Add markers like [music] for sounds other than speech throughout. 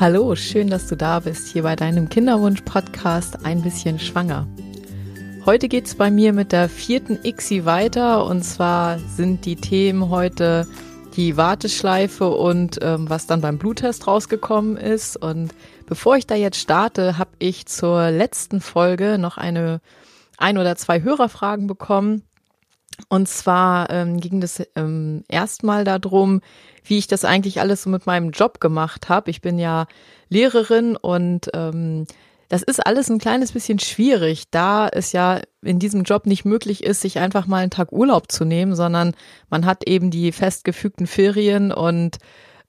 Hallo, schön, dass du da bist, hier bei deinem Kinderwunsch-Podcast Ein bisschen schwanger. Heute geht es bei mir mit der vierten ICSI weiter und zwar sind die Themen heute die Warteschleife und ähm, was dann beim Bluttest rausgekommen ist. Und bevor ich da jetzt starte, habe ich zur letzten Folge noch eine ein oder zwei Hörerfragen bekommen. Und zwar ähm, ging es ähm, erstmal darum, wie ich das eigentlich alles so mit meinem Job gemacht habe. Ich bin ja Lehrerin und ähm, das ist alles ein kleines bisschen schwierig, da es ja in diesem Job nicht möglich ist, sich einfach mal einen Tag Urlaub zu nehmen, sondern man hat eben die festgefügten Ferien und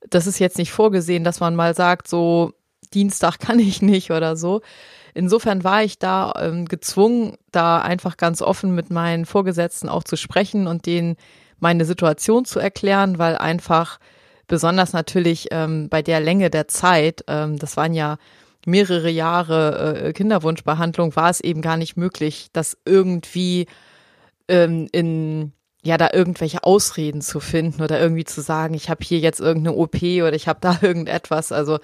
das ist jetzt nicht vorgesehen, dass man mal sagt, so Dienstag kann ich nicht oder so. Insofern war ich da ähm, gezwungen, da einfach ganz offen mit meinen Vorgesetzten auch zu sprechen und denen meine Situation zu erklären, weil einfach besonders natürlich ähm, bei der Länge der Zeit, ähm, das waren ja mehrere Jahre äh, Kinderwunschbehandlung, war es eben gar nicht möglich, das irgendwie ähm, in ja da irgendwelche Ausreden zu finden oder irgendwie zu sagen, ich habe hier jetzt irgendeine OP oder ich habe da [laughs] irgendetwas. Also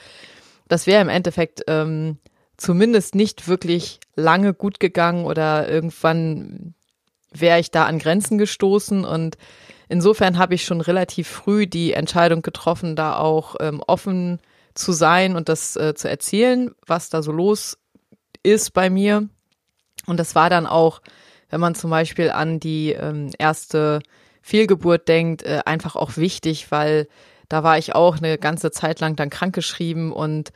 das wäre im Endeffekt ähm, zumindest nicht wirklich lange gut gegangen oder irgendwann wäre ich da an Grenzen gestoßen und insofern habe ich schon relativ früh die Entscheidung getroffen, da auch ähm, offen zu sein und das äh, zu erzählen, was da so los ist bei mir. Und das war dann auch, wenn man zum Beispiel an die ähm, erste Fehlgeburt denkt, äh, einfach auch wichtig, weil da war ich auch eine ganze Zeit lang dann krankgeschrieben und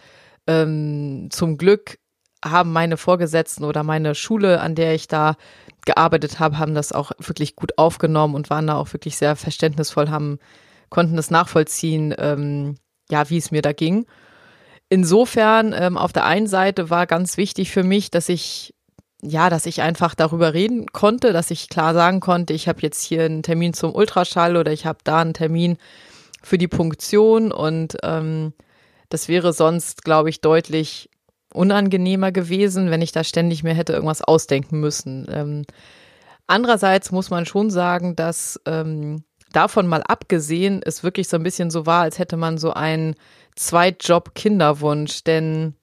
ähm, zum Glück haben meine Vorgesetzten oder meine Schule, an der ich da gearbeitet habe, haben das auch wirklich gut aufgenommen und waren da auch wirklich sehr verständnisvoll, haben, konnten das nachvollziehen, ähm, ja, wie es mir da ging. Insofern, ähm, auf der einen Seite war ganz wichtig für mich, dass ich, ja, dass ich einfach darüber reden konnte, dass ich klar sagen konnte, ich habe jetzt hier einen Termin zum Ultraschall oder ich habe da einen Termin für die Punktion und ähm, das wäre sonst, glaube ich, deutlich unangenehmer gewesen, wenn ich da ständig mir hätte irgendwas ausdenken müssen. Ähm, andererseits muss man schon sagen, dass ähm, davon mal abgesehen es wirklich so ein bisschen so war, als hätte man so einen Zweitjob-Kinderwunsch, denn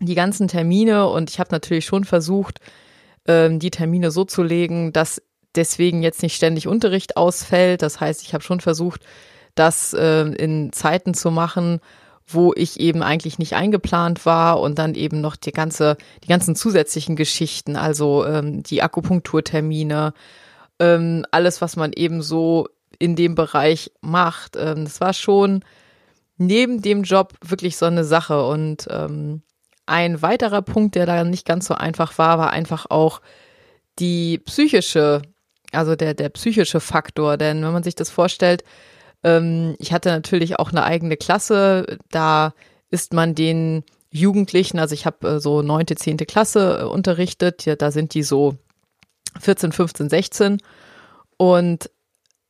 die ganzen Termine und ich habe natürlich schon versucht, ähm, die Termine so zu legen, dass deswegen jetzt nicht ständig Unterricht ausfällt. Das heißt, ich habe schon versucht, das äh, in Zeiten zu machen, wo ich eben eigentlich nicht eingeplant war und dann eben noch die ganze, die ganzen zusätzlichen Geschichten, also ähm, die Akupunkturtermine, ähm, alles, was man eben so in dem Bereich macht. Ähm, das war schon neben dem Job wirklich so eine Sache. Und ähm, ein weiterer Punkt, der da nicht ganz so einfach war, war einfach auch die psychische, also der, der psychische Faktor. Denn wenn man sich das vorstellt, ähm, ich hatte natürlich auch eine eigene Klasse. Da ist man den Jugendlichen, also ich habe äh, so neunte, zehnte Klasse äh, unterrichtet. Ja, da sind die so 14, 15, 16. Und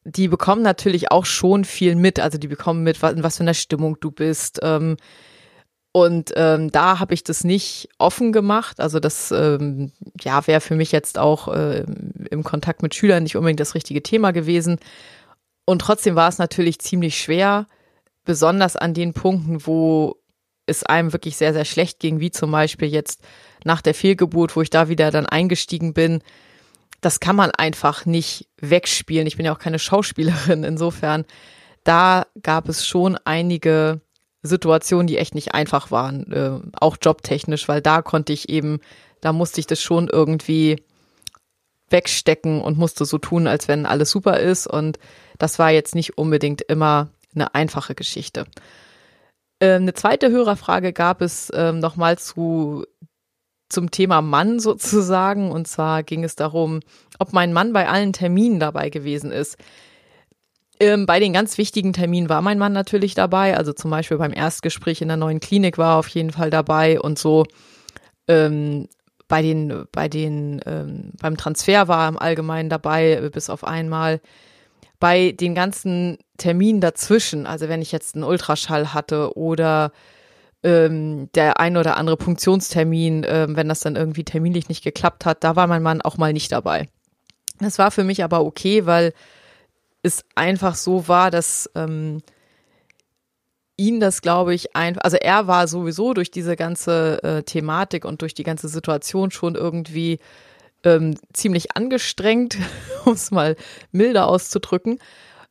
die bekommen natürlich auch schon viel mit. Also die bekommen mit, in was für einer Stimmung du bist. Ähm, und ähm, da habe ich das nicht offen gemacht. Also das ähm, ja wäre für mich jetzt auch äh, im Kontakt mit Schülern nicht unbedingt das richtige Thema gewesen. Und trotzdem war es natürlich ziemlich schwer, besonders an den Punkten, wo es einem wirklich sehr, sehr schlecht ging, wie zum Beispiel jetzt nach der Fehlgeburt, wo ich da wieder dann eingestiegen bin. Das kann man einfach nicht wegspielen. Ich bin ja auch keine Schauspielerin. Insofern, da gab es schon einige Situationen, die echt nicht einfach waren, äh, auch jobtechnisch, weil da konnte ich eben, da musste ich das schon irgendwie wegstecken und musste so tun, als wenn alles super ist. Und das war jetzt nicht unbedingt immer eine einfache Geschichte. Ähm, eine zweite Hörerfrage gab es ähm, nochmal zu zum Thema Mann [laughs] sozusagen. Und zwar ging es darum, ob mein Mann bei allen Terminen dabei gewesen ist. Ähm, bei den ganz wichtigen Terminen war mein Mann natürlich dabei. Also zum Beispiel beim Erstgespräch in der neuen Klinik war er auf jeden Fall dabei und so. Ähm, bei den, bei den, ähm, beim Transfer war er im Allgemeinen dabei, äh, bis auf einmal. Bei den ganzen Terminen dazwischen, also wenn ich jetzt einen Ultraschall hatte oder ähm, der ein oder andere Punktionstermin, ähm, wenn das dann irgendwie terminlich nicht geklappt hat, da war mein Mann auch mal nicht dabei. Das war für mich aber okay, weil es einfach so war, dass ähm, ihn das, glaube ich, einfach, also er war sowieso durch diese ganze äh, Thematik und durch die ganze Situation schon irgendwie ähm, ziemlich angestrengt, [laughs] um es mal milder auszudrücken.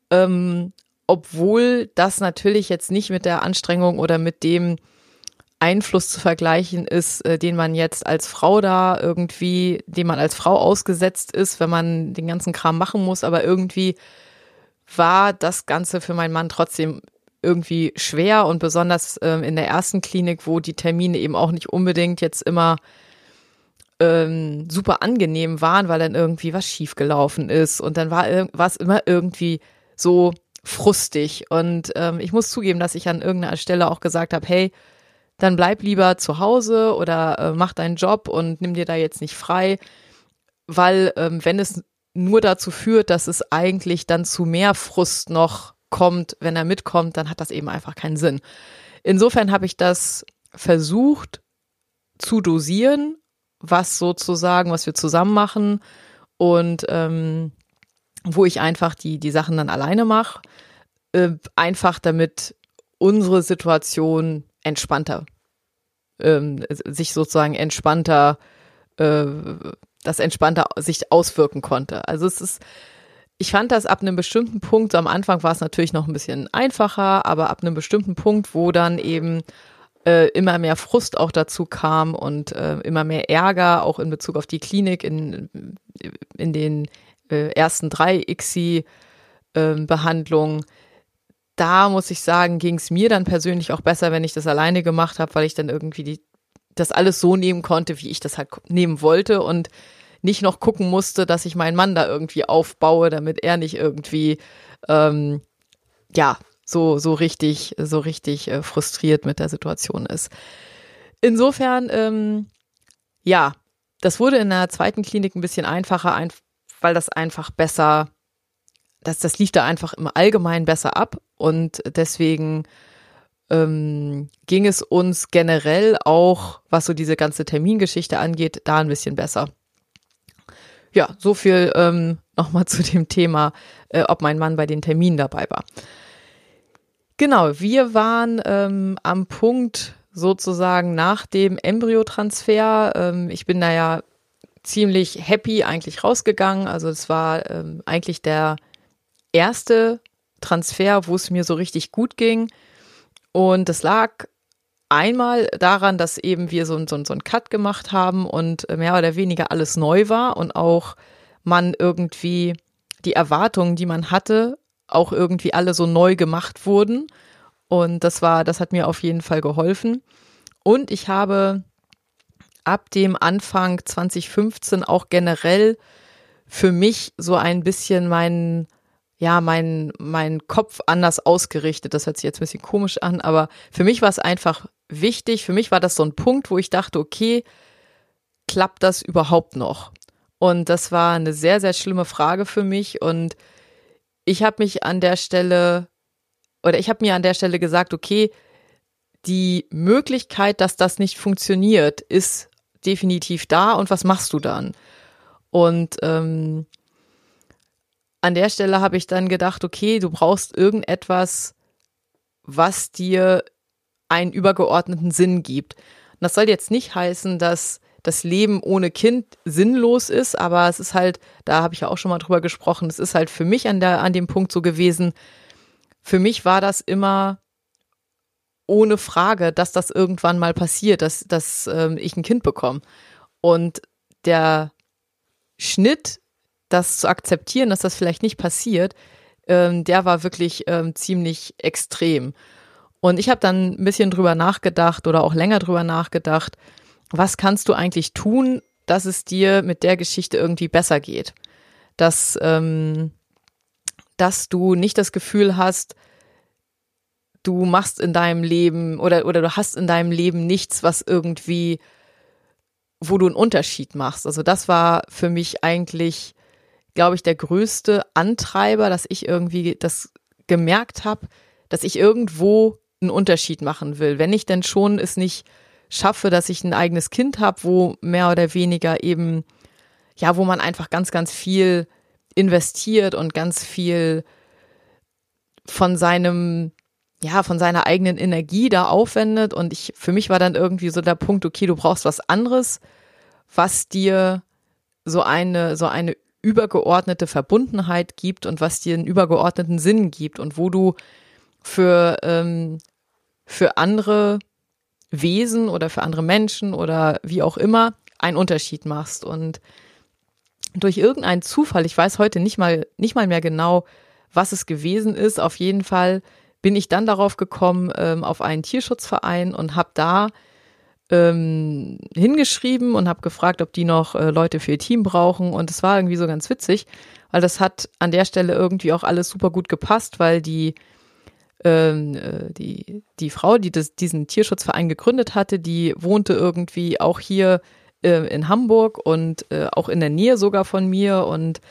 Ähm, obwohl das natürlich jetzt nicht mit der Anstrengung oder mit dem Einfluss zu vergleichen ist, äh, den man jetzt als Frau da irgendwie, dem man als Frau ausgesetzt ist, wenn man den ganzen Kram machen muss, aber irgendwie war das Ganze für meinen Mann trotzdem irgendwie schwer und besonders ähm, in der ersten Klinik, wo die Termine eben auch nicht unbedingt jetzt immer ähm, super angenehm waren, weil dann irgendwie was schiefgelaufen ist. Und dann war es immer irgendwie so frustig. Und ähm, ich muss zugeben, dass ich an irgendeiner Stelle auch gesagt habe, hey, dann bleib lieber zu Hause oder äh, mach deinen Job und nimm dir da jetzt nicht frei, weil ähm, wenn es nur dazu führt, dass es eigentlich dann zu mehr Frust noch kommt, wenn er mitkommt, dann hat das eben einfach keinen Sinn. Insofern habe ich das versucht zu dosieren, was sozusagen, was wir zusammen machen und ähm, wo ich einfach die, die Sachen dann alleine mache, äh, einfach damit unsere Situation entspannter, ähm, sich sozusagen entspannter, äh, das entspannter sich auswirken konnte. Also es ist, ich fand das ab einem bestimmten Punkt, so am Anfang war es natürlich noch ein bisschen einfacher, aber ab einem bestimmten Punkt, wo dann eben äh, immer mehr Frust auch dazu kam und äh, immer mehr Ärger, auch in Bezug auf die Klinik, in, in den äh, ersten drei ICSI-Behandlungen, ähm, da muss ich sagen, ging es mir dann persönlich auch besser, wenn ich das alleine gemacht habe, weil ich dann irgendwie die, das alles so nehmen konnte, wie ich das halt nehmen wollte und nicht noch gucken musste, dass ich meinen Mann da irgendwie aufbaue, damit er nicht irgendwie ähm, ja so so richtig so richtig äh, frustriert mit der Situation ist. Insofern ähm, ja, das wurde in der zweiten Klinik ein bisschen einfacher, ein, weil das einfach besser das, das lief da einfach im Allgemeinen besser ab und deswegen ähm, ging es uns generell auch, was so diese ganze Termingeschichte angeht, da ein bisschen besser. Ja, so viel ähm, nochmal zu dem Thema, äh, ob mein Mann bei den Terminen dabei war. Genau, wir waren ähm, am Punkt sozusagen nach dem Embryotransfer. Ähm, ich bin da ja ziemlich happy eigentlich rausgegangen. Also es war ähm, eigentlich der erste Transfer, wo es mir so richtig gut ging. Und das lag einmal daran, dass eben wir so, so, so einen Cut gemacht haben und mehr oder weniger alles neu war und auch man irgendwie die Erwartungen, die man hatte, auch irgendwie alle so neu gemacht wurden. Und das war, das hat mir auf jeden Fall geholfen. Und ich habe ab dem Anfang 2015 auch generell für mich so ein bisschen meinen ja, mein, mein Kopf anders ausgerichtet. Das hört sich jetzt ein bisschen komisch an, aber für mich war es einfach wichtig. Für mich war das so ein Punkt, wo ich dachte, okay, klappt das überhaupt noch? Und das war eine sehr, sehr schlimme Frage für mich. Und ich habe mich an der Stelle, oder ich habe mir an der Stelle gesagt, okay, die Möglichkeit, dass das nicht funktioniert, ist definitiv da. Und was machst du dann? Und ähm, an der Stelle habe ich dann gedacht, okay, du brauchst irgendetwas, was dir einen übergeordneten Sinn gibt. Und das soll jetzt nicht heißen, dass das Leben ohne Kind sinnlos ist, aber es ist halt, da habe ich ja auch schon mal drüber gesprochen, es ist halt für mich an, der, an dem Punkt so gewesen, für mich war das immer ohne Frage, dass das irgendwann mal passiert, dass, dass ähm, ich ein Kind bekomme. Und der Schnitt das zu akzeptieren, dass das vielleicht nicht passiert, ähm, der war wirklich ähm, ziemlich extrem. Und ich habe dann ein bisschen drüber nachgedacht oder auch länger drüber nachgedacht, was kannst du eigentlich tun, dass es dir mit der Geschichte irgendwie besser geht? Dass, ähm, dass du nicht das Gefühl hast, du machst in deinem Leben oder, oder du hast in deinem Leben nichts, was irgendwie, wo du einen Unterschied machst. Also das war für mich eigentlich glaube ich, der größte Antreiber, dass ich irgendwie das gemerkt habe, dass ich irgendwo einen Unterschied machen will. Wenn ich denn schon es nicht schaffe, dass ich ein eigenes Kind habe, wo mehr oder weniger eben, ja, wo man einfach ganz, ganz viel investiert und ganz viel von seinem ja, von seiner eigenen Energie da aufwendet. Und ich, für mich war dann irgendwie so der Punkt, okay, du brauchst was anderes, was dir so eine, so eine übergeordnete Verbundenheit gibt und was dir einen übergeordneten Sinn gibt und wo du für, ähm, für andere Wesen oder für andere Menschen oder wie auch immer einen Unterschied machst. Und durch irgendeinen Zufall, ich weiß heute nicht mal, nicht mal mehr genau, was es gewesen ist, auf jeden Fall bin ich dann darauf gekommen, ähm, auf einen Tierschutzverein und habe da ähm, hingeschrieben und habe gefragt, ob die noch äh, Leute für ihr Team brauchen. Und es war irgendwie so ganz witzig, weil das hat an der Stelle irgendwie auch alles super gut gepasst, weil die ähm, äh, die, die Frau, die das, diesen Tierschutzverein gegründet hatte, die wohnte irgendwie auch hier äh, in Hamburg und äh, auch in der Nähe sogar von mir. Und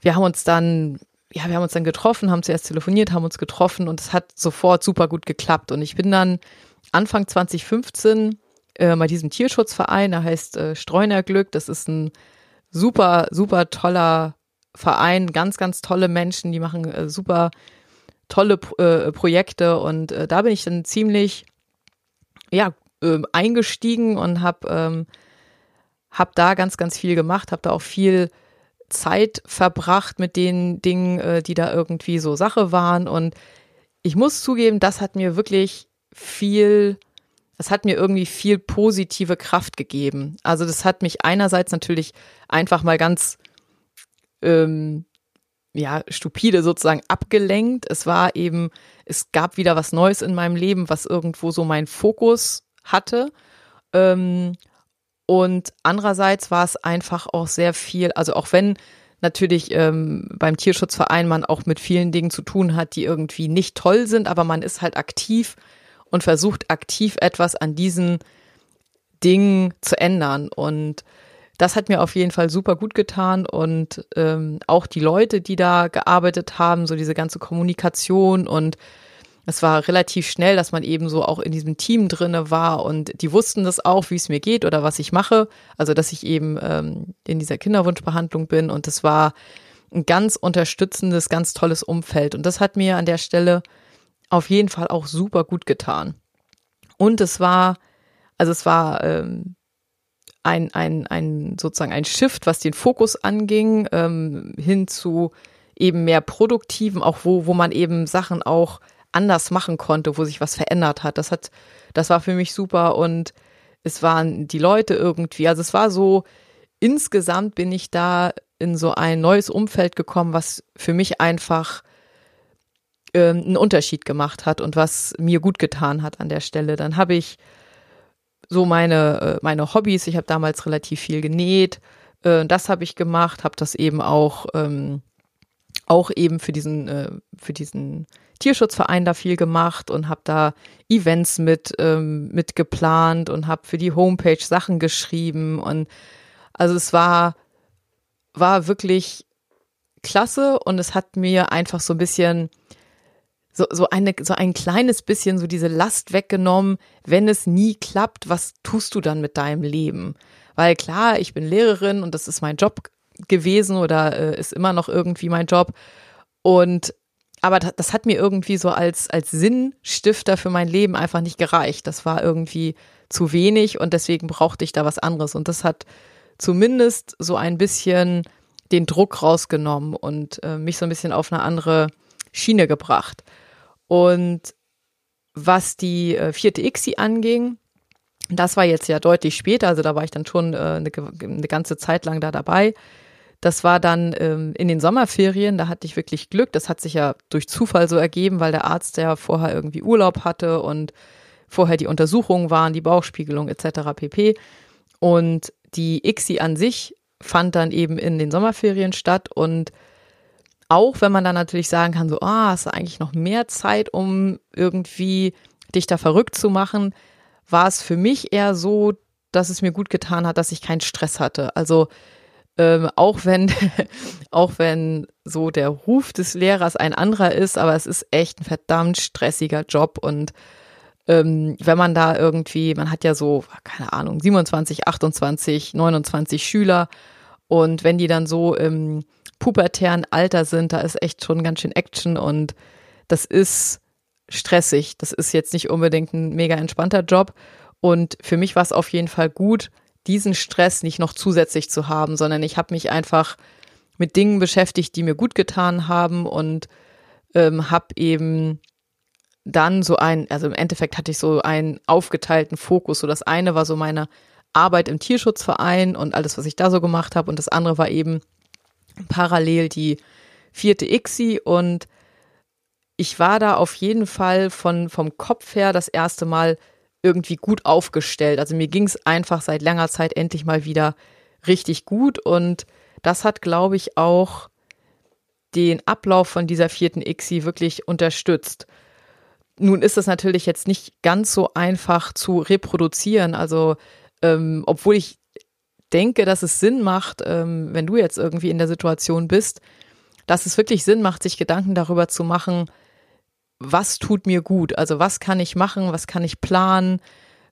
wir haben uns dann, ja, wir haben uns dann getroffen, haben zuerst telefoniert, haben uns getroffen und es hat sofort super gut geklappt. Und ich bin dann Anfang 2015 äh, bei diesem Tierschutzverein, der heißt äh, Streunerglück. Das ist ein super, super toller Verein, ganz, ganz tolle Menschen, die machen äh, super tolle äh, Projekte und äh, da bin ich dann ziemlich ja äh, eingestiegen und habe ähm, hab da ganz ganz viel gemacht, habe da auch viel Zeit verbracht mit den Dingen, äh, die da irgendwie so Sache waren und ich muss zugeben, das hat mir wirklich viel das hat mir irgendwie viel positive Kraft gegeben. Also das hat mich einerseits natürlich einfach mal ganz ähm, ja, stupide sozusagen abgelenkt. Es war eben, es gab wieder was Neues in meinem Leben, was irgendwo so meinen Fokus hatte. Ähm, und andererseits war es einfach auch sehr viel, also auch wenn natürlich ähm, beim Tierschutzverein man auch mit vielen Dingen zu tun hat, die irgendwie nicht toll sind, aber man ist halt aktiv und versucht aktiv etwas an diesen Dingen zu ändern. Und das hat mir auf jeden Fall super gut getan und ähm, auch die Leute, die da gearbeitet haben, so diese ganze Kommunikation und es war relativ schnell, dass man eben so auch in diesem Team drinne war und die wussten das auch, wie es mir geht oder was ich mache. Also dass ich eben ähm, in dieser Kinderwunschbehandlung bin und es war ein ganz unterstützendes, ganz tolles Umfeld und das hat mir an der Stelle auf jeden Fall auch super gut getan. Und es war, also es war ähm, ein, ein, ein sozusagen ein Shift, was den Fokus anging, ähm, hin zu eben mehr produktiven, auch wo, wo man eben Sachen auch anders machen konnte, wo sich was verändert hat. Das hat, das war für mich super und es waren die Leute irgendwie, also es war so, insgesamt bin ich da in so ein neues Umfeld gekommen, was für mich einfach ähm, einen Unterschied gemacht hat und was mir gut getan hat an der Stelle. Dann habe ich so meine, äh, meine Hobbys. Ich habe damals relativ viel genäht. Äh, das habe ich gemacht, habe das eben auch, ähm, auch eben für diesen, äh, für diesen Tierschutzverein da viel gemacht und habe da Events mit, ähm, mit geplant und habe für die Homepage Sachen geschrieben. Und also es war, war wirklich klasse und es hat mir einfach so ein bisschen so, so, eine, so ein kleines bisschen so diese Last weggenommen, wenn es nie klappt, was tust du dann mit deinem Leben? Weil klar, ich bin Lehrerin und das ist mein Job gewesen oder äh, ist immer noch irgendwie mein Job. Und aber das, hat mir irgendwie so als, als Sinnstifter für mein Leben einfach nicht gereicht. Das war irgendwie zu wenig und deswegen brauchte ich da was anderes. Und das hat zumindest so ein bisschen den Druck rausgenommen und äh, mich so ein bisschen auf eine andere Schiene gebracht. Und was die äh, vierte ICSI anging, das war jetzt ja deutlich später, also da war ich dann schon äh, eine, eine ganze Zeit lang da dabei. Das war dann ähm, in den Sommerferien, da hatte ich wirklich Glück. Das hat sich ja durch Zufall so ergeben, weil der Arzt ja vorher irgendwie Urlaub hatte und vorher die Untersuchungen waren, die Bauchspiegelung etc. pp. Und die ICSI an sich fand dann eben in den Sommerferien statt und auch wenn man dann natürlich sagen kann, so, ah, hast du eigentlich noch mehr Zeit, um irgendwie dich da verrückt zu machen, war es für mich eher so, dass es mir gut getan hat, dass ich keinen Stress hatte. Also ähm, auch wenn, [laughs] auch wenn so der Ruf des Lehrers ein anderer ist, aber es ist echt ein verdammt stressiger Job und ähm, wenn man da irgendwie, man hat ja so, keine Ahnung, 27, 28, 29 Schüler und wenn die dann so im pubertären Alter sind, da ist echt schon ganz schön Action und das ist stressig. Das ist jetzt nicht unbedingt ein mega entspannter Job. Und für mich war es auf jeden Fall gut, diesen Stress nicht noch zusätzlich zu haben, sondern ich habe mich einfach mit Dingen beschäftigt, die mir gut getan haben und ähm, habe eben dann so ein, also im Endeffekt hatte ich so einen aufgeteilten Fokus. So das eine war so meine Arbeit im Tierschutzverein und alles, was ich da so gemacht habe und das andere war eben parallel die vierte ICSI und ich war da auf jeden Fall von, vom Kopf her das erste Mal irgendwie gut aufgestellt. Also mir ging es einfach seit langer Zeit endlich mal wieder richtig gut und das hat, glaube ich, auch den Ablauf von dieser vierten ICSI wirklich unterstützt. Nun ist es natürlich jetzt nicht ganz so einfach zu reproduzieren. Also, ähm, obwohl ich denke, dass es Sinn macht, ähm, wenn du jetzt irgendwie in der Situation bist, dass es wirklich Sinn macht, sich Gedanken darüber zu machen, was tut mir gut? Also was kann ich machen? Was kann ich planen?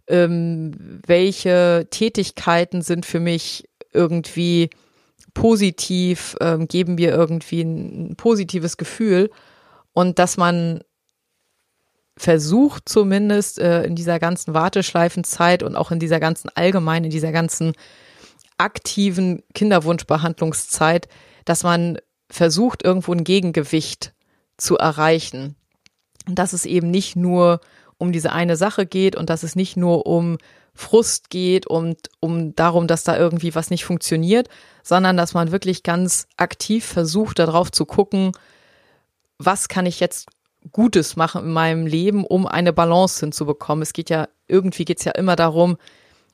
Ähm, welche Tätigkeiten sind für mich irgendwie positiv, ähm, geben mir irgendwie ein, ein positives Gefühl und dass man versucht zumindest äh, in dieser ganzen Warteschleifenzeit und auch in dieser ganzen allgemein, in dieser ganzen aktiven Kinderwunschbehandlungszeit, dass man versucht, irgendwo ein Gegengewicht zu erreichen. Und dass es eben nicht nur um diese eine Sache geht und dass es nicht nur um Frust geht und um darum, dass da irgendwie was nicht funktioniert, sondern dass man wirklich ganz aktiv versucht, darauf zu gucken, was kann ich jetzt Gutes machen in meinem Leben, um eine Balance hinzubekommen. Es geht ja, irgendwie geht es ja immer darum,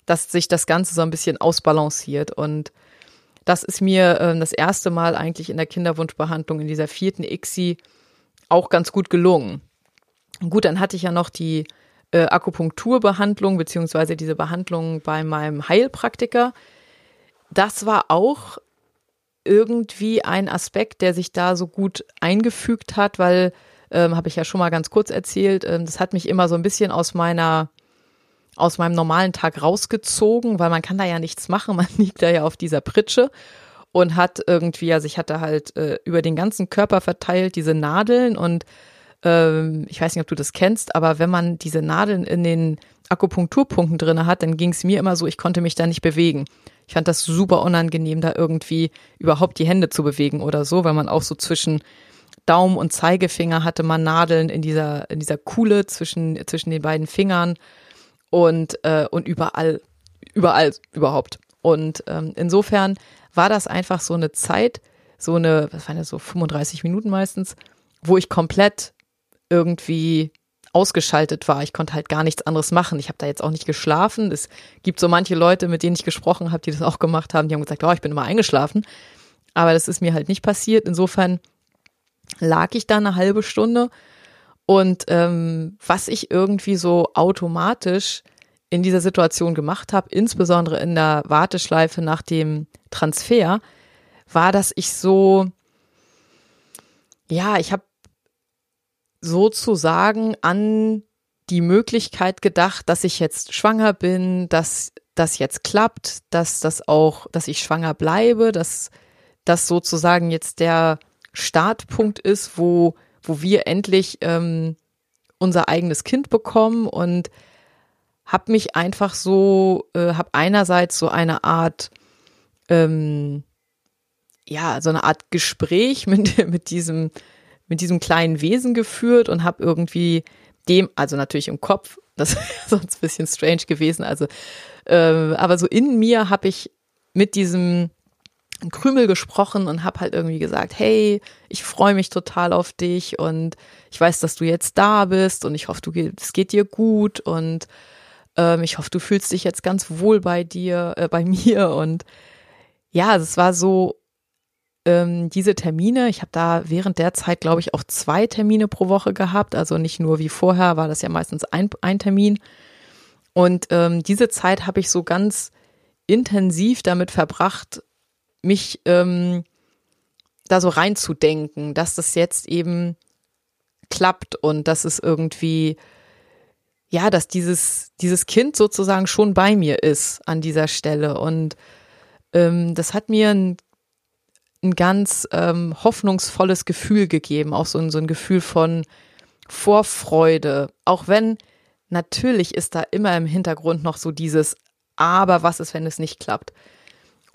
dass sich das Ganze so ein bisschen ausbalanciert. Und das ist mir äh, das erste Mal eigentlich in der Kinderwunschbehandlung in dieser vierten ICSI auch ganz gut gelungen. Gut, dann hatte ich ja noch die äh, Akupunkturbehandlung beziehungsweise diese Behandlung bei meinem Heilpraktiker. Das war auch irgendwie ein Aspekt, der sich da so gut eingefügt hat, weil, ähm, habe ich ja schon mal ganz kurz erzählt, ähm, das hat mich immer so ein bisschen aus meiner aus meinem normalen Tag rausgezogen, weil man kann da ja nichts machen, man [laughs] liegt da ja auf dieser Pritsche und hat irgendwie, also ich hatte halt äh, über den ganzen Körper verteilt diese Nadeln und ähm, ich weiß nicht, ob du das kennst, aber wenn man diese Nadeln in den Akupunkturpunkten drin hat, dann ging es mir immer so, ich konnte mich da nicht bewegen. Ich fand das super unangenehm, da irgendwie überhaupt die Hände zu bewegen oder so, weil man auch so zwischen Daumen und Zeigefinger hatte man Nadeln in dieser, in dieser Kuhle zwischen, zwischen den beiden Fingern und, äh, und überall, überall überhaupt. Und ähm, insofern war das einfach so eine Zeit, so eine, was waren das, so 35 Minuten meistens, wo ich komplett irgendwie ausgeschaltet war. Ich konnte halt gar nichts anderes machen. Ich habe da jetzt auch nicht geschlafen. Es gibt so manche Leute, mit denen ich gesprochen habe, die das auch gemacht haben, die haben gesagt, oh, ich bin immer eingeschlafen. Aber das ist mir halt nicht passiert. Insofern lag ich da eine halbe Stunde und ähm, was ich irgendwie so automatisch in dieser Situation gemacht habe, insbesondere in der Warteschleife nach dem Transfer, war, dass ich so, ja, ich habe sozusagen an die Möglichkeit gedacht, dass ich jetzt schwanger bin, dass das jetzt klappt, dass das auch, dass ich schwanger bleibe, dass das sozusagen jetzt der Startpunkt ist, wo, wo wir endlich ähm, unser eigenes Kind bekommen und habe mich einfach so, äh, habe einerseits so eine Art, ähm, ja, so eine Art Gespräch [laughs] mit, mit diesem mit diesem kleinen Wesen geführt und habe irgendwie dem, also natürlich im Kopf, [laughs] das wäre sonst ein bisschen strange gewesen, also äh, aber so in mir habe ich mit diesem Krümel gesprochen und habe halt irgendwie gesagt, hey, ich freue mich total auf dich und ich weiß, dass du jetzt da bist und ich hoffe, du es geht dir gut und ähm, ich hoffe, du fühlst dich jetzt ganz wohl bei dir, äh, bei [laughs] mir und ja, es war so ähm, diese Termine, ich habe da während der Zeit, glaube ich, auch zwei Termine pro Woche gehabt. Also nicht nur wie vorher, war das ja meistens ein, ein Termin. Und ähm, diese Zeit habe ich so ganz intensiv damit verbracht, mich ähm, da so reinzudenken, dass das jetzt eben klappt und dass es irgendwie, ja, dass dieses, dieses Kind sozusagen schon bei mir ist an dieser Stelle. Und ähm, das hat mir ein ein ganz ähm, hoffnungsvolles Gefühl gegeben, auch so so ein Gefühl von, Vorfreude, auch wenn natürlich ist da immer im Hintergrund noch so dieses, aber was ist, wenn es nicht klappt?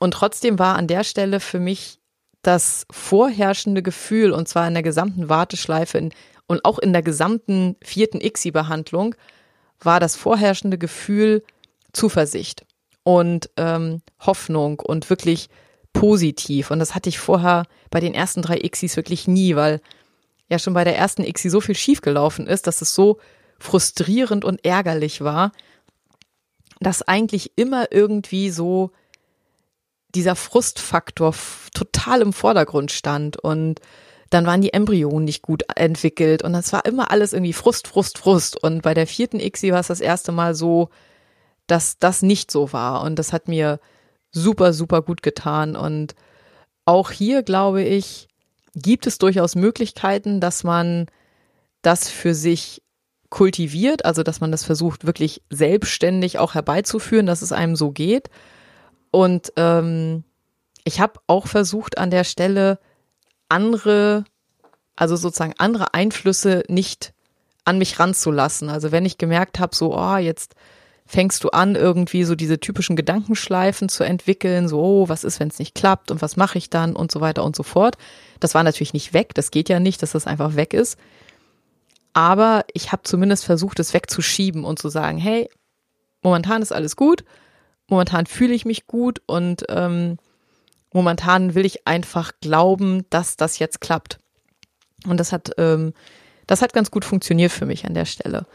Und trotzdem war an der Stelle für mich das vorherrschende Gefühl, und zwar in der gesamten Warteschleife in, und auch in der gesamten vierten ICSI-Behandlung, war das vorherrschende Gefühl Zuversicht und ähm, Hoffnung und wirklich positiv. Und das hatte ich vorher bei den ersten drei ICSIs wirklich nie, weil ja schon bei der ersten ICSI so viel schiefgelaufen ist, dass es so frustrierend und ärgerlich war, dass eigentlich immer irgendwie so dieser Frustfaktor total im Vordergrund stand und dann waren die Embryonen nicht gut entwickelt und das war immer alles irgendwie Frust, Frust, Frust und bei der vierten ICSI war es das erste Mal so, dass das nicht so war und das hat mir super, super gut getan und auch hier glaube ich, gibt es durchaus Möglichkeiten, dass man das für sich kultiviert, also dass man das versucht, wirklich selbstständig auch herbeizuführen, dass es einem so geht. Und ähm, ich habe auch versucht, an der Stelle andere, also sozusagen andere Einflüsse nicht an mich ranzulassen. Also wenn ich gemerkt habe, so, oh, jetzt fängst du an, irgendwie so diese typischen Gedankenschleifen zu entwickeln, so, oh, was ist, wenn es nicht klappt und was mache ich dann und so weiter und so fort. Das war natürlich nicht weg, das geht ja nicht, dass das einfach weg ist. Aber ich habe zumindest versucht, es wegzuschieben und zu sagen, hey, momentan ist alles gut, momentan fühle ich mich gut und ähm, momentan will ich einfach glauben, dass das jetzt klappt. Und das hat, ähm, das hat ganz gut funktioniert für mich an der Stelle.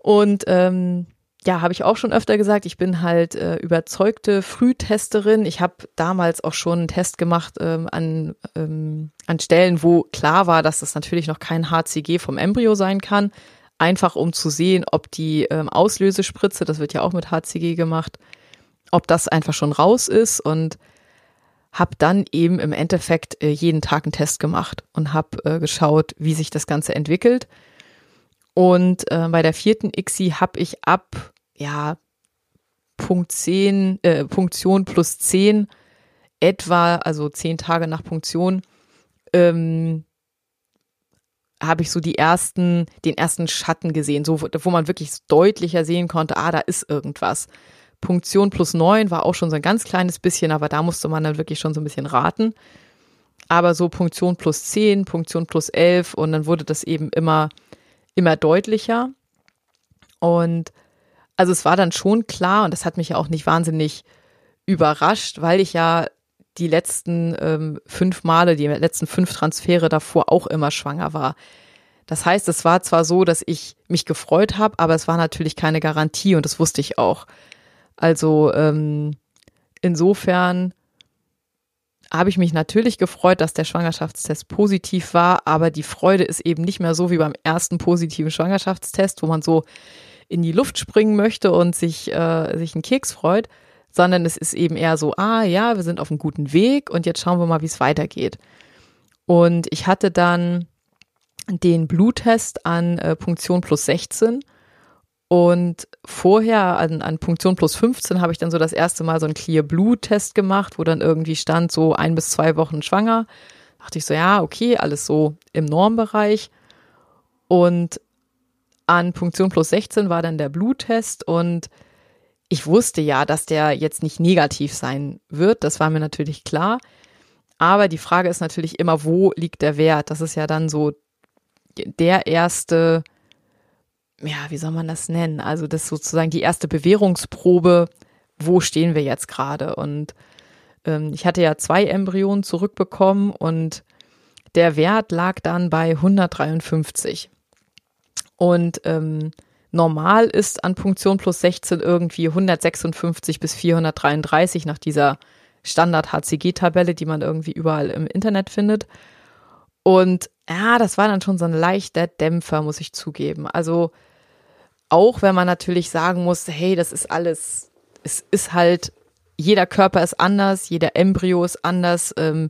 Und ähm, ja, habe ich auch schon öfter gesagt, ich bin halt äh, überzeugte Frühtesterin. Ich habe damals auch schon einen Test gemacht ähm, an, ähm, an Stellen, wo klar war, dass das natürlich noch kein HCG vom Embryo sein kann. Einfach um zu sehen, ob die ähm, Auslösespritze, das wird ja auch mit HCG gemacht, ob das einfach schon raus ist und habe dann eben im Endeffekt äh, jeden Tag einen Test gemacht und habe äh, geschaut, wie sich das Ganze entwickelt. Und äh, bei der vierten ICSI habe ich ab ja, Punkt 10, äh, Punktion plus 10 etwa, also zehn Tage nach Punktion, ähm, habe ich so die ersten, den ersten Schatten gesehen, so wo man wirklich deutlicher sehen konnte, ah, da ist irgendwas. Punktion plus 9 war auch schon so ein ganz kleines bisschen, aber da musste man dann wirklich schon so ein bisschen raten. Aber so Punktion plus 10, Punktion plus 11 und dann wurde das eben immer, immer deutlicher. Und also es war dann schon klar und das hat mich ja auch nicht wahnsinnig überrascht, weil ich ja die letzten ähm, fünf Male, die letzten fünf Transfere davor auch immer schwanger war. Das heißt, es war zwar so, dass ich mich gefreut habe, aber es war natürlich keine Garantie und das wusste ich auch. Also ähm, insofern habe ich mich natürlich gefreut, dass der Schwangerschaftstest positiv war, aber die Freude ist eben nicht mehr so wie beim ersten positiven Schwangerschaftstest, wo man so in die Luft springen möchte und sich, äh, sich einen Keks freut, sondern es ist eben eher so, ah ja, wir sind auf einem guten Weg und jetzt schauen wir mal, wie es weitergeht. Und ich hatte dann den Bluttest an äh, Punktion plus 16 und vorher an, an Punktion plus 15 habe ich dann so das erste Mal so einen Clear Blue Test gemacht, wo dann irgendwie stand so ein bis zwei Wochen schwanger. Dachte ich so, ja, okay, alles so im Normbereich. Und an Punktion plus 16 war dann der Bluttest und ich wusste ja, dass der jetzt nicht negativ sein wird. Das war mir natürlich klar. Aber die Frage ist natürlich immer, wo liegt der Wert? Das ist ja dann so der erste, ja, wie soll man das nennen? Also das ist sozusagen die erste Bewährungsprobe, wo stehen wir jetzt gerade? Und ähm, ich hatte ja zwei Embryonen zurückbekommen und der Wert lag dann bei 153. Und ähm, normal ist an Punktion plus 16 irgendwie 156 bis 433 nach dieser Standard-HCG-Tabelle, die man irgendwie überall im Internet findet. Und ja, das war dann schon so ein leichter Dämpfer, muss ich zugeben. Also auch wenn man natürlich sagen muss, hey, das ist alles, es ist halt, jeder Körper ist anders, jeder Embryo ist anders, ähm,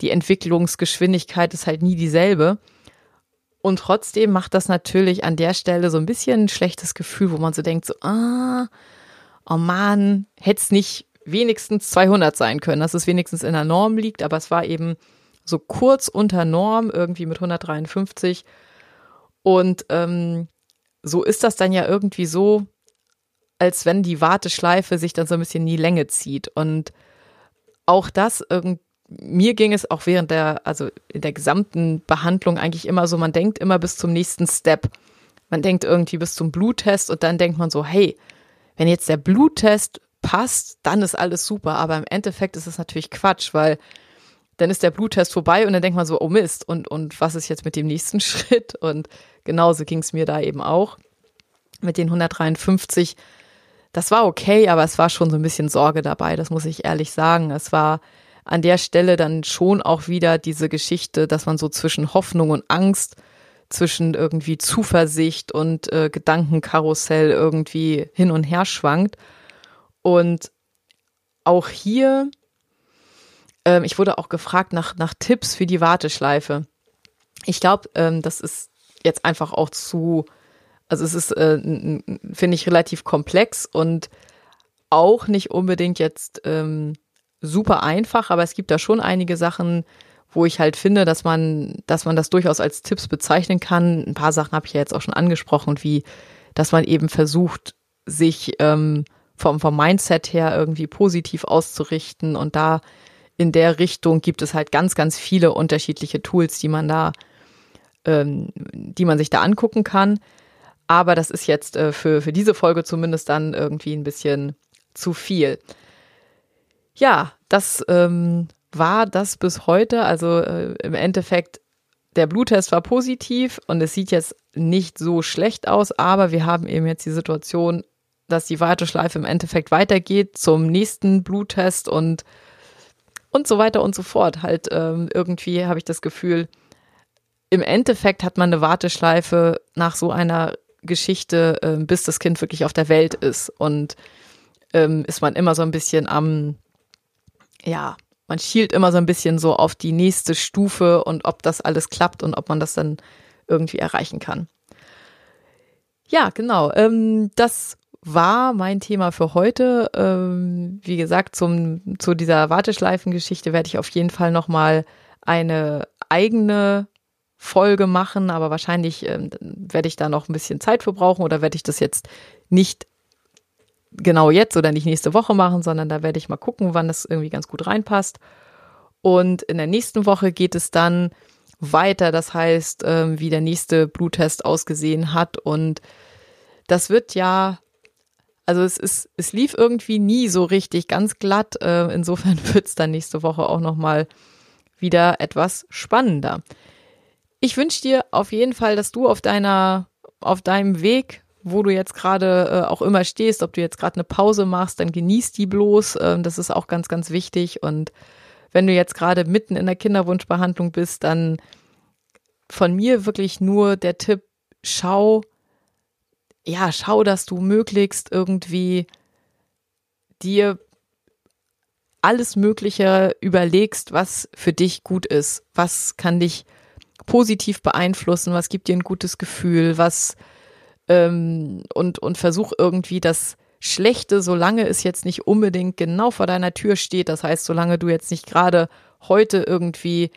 die Entwicklungsgeschwindigkeit ist halt nie dieselbe. Und trotzdem macht das natürlich an der Stelle so ein bisschen ein schlechtes Gefühl, wo man so denkt, so, ah, oh man, hätte es nicht wenigstens 200 sein können, dass es wenigstens in der Norm liegt, aber es war eben so kurz unter Norm, irgendwie mit 153. Und ähm, so ist das dann ja irgendwie so, als wenn die Warteschleife sich dann so ein bisschen in die Länge zieht. Und auch das, mir ging es auch während der, also in der gesamten Behandlung eigentlich immer so, man denkt immer bis zum nächsten Step. Man denkt irgendwie bis zum Bluttest und dann denkt man so, hey, wenn jetzt der Bluttest passt, dann ist alles super. Aber im Endeffekt ist es natürlich Quatsch, weil dann ist der Bluttest vorbei und dann denkt man so, oh Mist, und, und was ist jetzt mit dem nächsten [laughs] Schritt? Und genauso ging es mir da eben auch mit den 153. Das war okay, aber es war schon so ein bisschen Sorge dabei, das muss ich ehrlich sagen. Es war an der Stelle dann schon auch wieder diese Geschichte, dass man so zwischen Hoffnung und Angst, zwischen irgendwie Zuversicht und äh, Gedankenkarussell irgendwie hin und her schwankt. Und auch hier, ähm, ich wurde auch gefragt nach, nach Tipps für die Warteschleife. Ich glaube, ähm, das ist jetzt einfach auch zu, also es ist, äh, finde ich, relativ komplex und auch nicht unbedingt jetzt ähm, super einfach, aber es gibt da schon einige Sachen, wo ich halt finde, dass man, dass man das durchaus als Tipps bezeichnen kann. Ein paar Sachen habe ich ja jetzt auch schon angesprochen, wie dass man eben versucht, sich ähm, vom, vom Mindset her irgendwie positiv auszurichten. Und da in der Richtung gibt es halt ganz, ganz viele unterschiedliche Tools, die man da, ähm, die man sich da angucken kann. Aber das ist jetzt äh, für, für diese Folge zumindest dann irgendwie ein bisschen zu viel. Ja, das ähm, war das bis heute. Also äh, im Endeffekt, der Bluttest war positiv und es sieht jetzt nicht so schlecht aus, aber wir haben eben jetzt die Situation, dass die Warteschleife im Endeffekt weitergeht zum nächsten Bluttest und und so weiter und so fort. Halt ähm, irgendwie habe ich das Gefühl, im Endeffekt hat man eine Warteschleife nach so einer Geschichte, äh, bis das Kind wirklich auf der Welt ist. Und ähm, ist man immer so ein bisschen am, ja, man schielt immer so ein bisschen so auf die nächste Stufe und ob das alles klappt und ob man das dann irgendwie erreichen kann. Ja, genau. Ähm, das war mein Thema für heute. Ähm, wie gesagt, zum, zu dieser Warteschleifengeschichte werde ich auf jeden Fall nochmal eine eigene Folge machen, aber wahrscheinlich ähm, werde ich da noch ein bisschen Zeit für brauchen oder werde ich das jetzt nicht genau jetzt oder nicht nächste Woche machen, sondern da werde ich mal gucken, wann das irgendwie ganz gut reinpasst. Und in der nächsten Woche geht es dann weiter, das heißt, ähm, wie der nächste Bluttest ausgesehen hat und das wird ja also es ist, es lief irgendwie nie so richtig ganz glatt. Äh, insofern [laughs] wird es dann nächste Woche auch nochmal wieder etwas spannender. Ich wünsche dir auf jeden Fall, dass du auf deiner, auf deinem Weg, wo du jetzt gerade äh, auch immer stehst, ob du jetzt gerade eine Pause machst, dann genieß die bloß. Ähm, das ist auch ganz, ganz wichtig. Und wenn du jetzt gerade mitten in der Kinderwunschbehandlung bist, dann von mir wirklich nur der Tipp, schau, ja, schau, dass du möglichst irgendwie dir alles Mögliche überlegst, was für dich gut ist, was kann dich positiv beeinflussen, was gibt dir ein gutes Gefühl, was ähm, und, und versuch irgendwie das Schlechte, solange es jetzt nicht unbedingt genau vor deiner Tür steht, das heißt, solange du jetzt nicht gerade heute irgendwie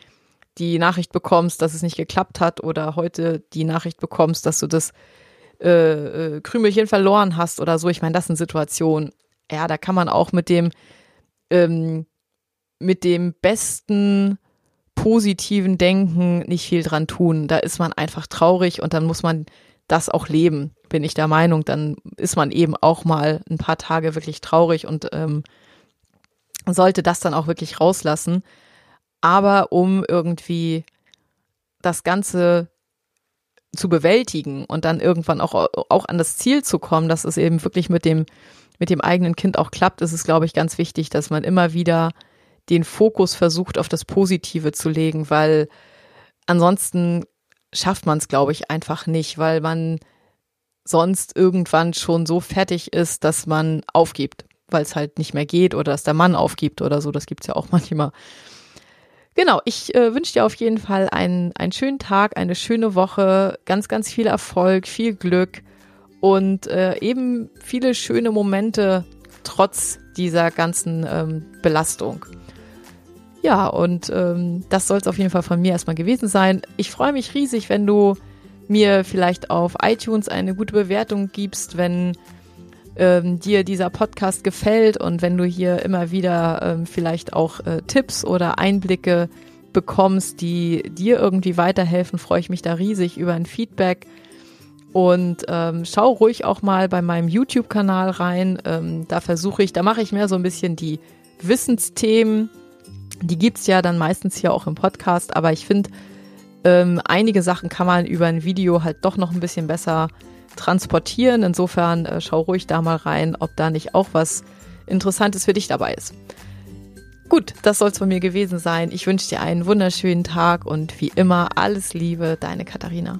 die Nachricht bekommst, dass es nicht geklappt hat oder heute die Nachricht bekommst, dass du das äh, äh, Krümelchen verloren hast oder so. Ich meine, das sind Situationen, ja, da kann man auch mit dem, ähm, mit dem besten positiven Denken nicht viel dran tun. Da ist man einfach traurig und dann muss man das auch leben, bin ich der Meinung. Dann ist man eben auch mal ein paar Tage wirklich traurig und ähm, sollte das dann auch wirklich rauslassen. Aber um irgendwie das Ganze zu bewältigen und dann irgendwann auch, auch an das Ziel zu kommen, dass es eben wirklich mit dem, mit dem eigenen Kind auch klappt, ist es, glaube ich, ganz wichtig, dass man immer wieder den Fokus versucht, auf das Positive zu legen, weil ansonsten schafft man es, glaube ich, einfach nicht, weil man sonst irgendwann schon so fertig ist, dass man aufgibt, weil es halt nicht mehr geht oder dass der Mann aufgibt oder so. Das gibt es ja auch [laughs] manchmal. Genau, ich äh, wünsche dir auf jeden Fall einen, einen schönen Tag, eine schöne Woche, ganz, ganz viel Erfolg, viel Glück und äh, eben viele schöne Momente trotz dieser ganzen ähm, Belastung. Ja, und ähm, das soll es auf jeden Fall von mir erstmal gewesen sein. Ich freue mich riesig, wenn du mir vielleicht auf iTunes eine gute Bewertung gibst, wenn ähm, dir dieser Podcast gefällt und wenn du hier immer wieder ähm, vielleicht auch äh, Tipps oder Einblicke bekommst, die dir irgendwie weiterhelfen, freue ich mich da riesig über ein Feedback. Und ähm, schau ruhig auch mal bei meinem YouTube-Kanal rein. Ähm, da versuche ich, da mache ich mehr so ein bisschen die Wissensthemen. Die gibt's ja dann meistens hier auch im Podcast, aber ich finde, ähm, einige Sachen kann man über ein Video halt doch noch ein bisschen besser transportieren. Insofern äh, schau ruhig da mal rein, ob da nicht auch was Interessantes für dich dabei ist. Gut, das soll es von mir gewesen sein. Ich wünsche dir einen wunderschönen Tag und wie immer alles Liebe, deine Katharina.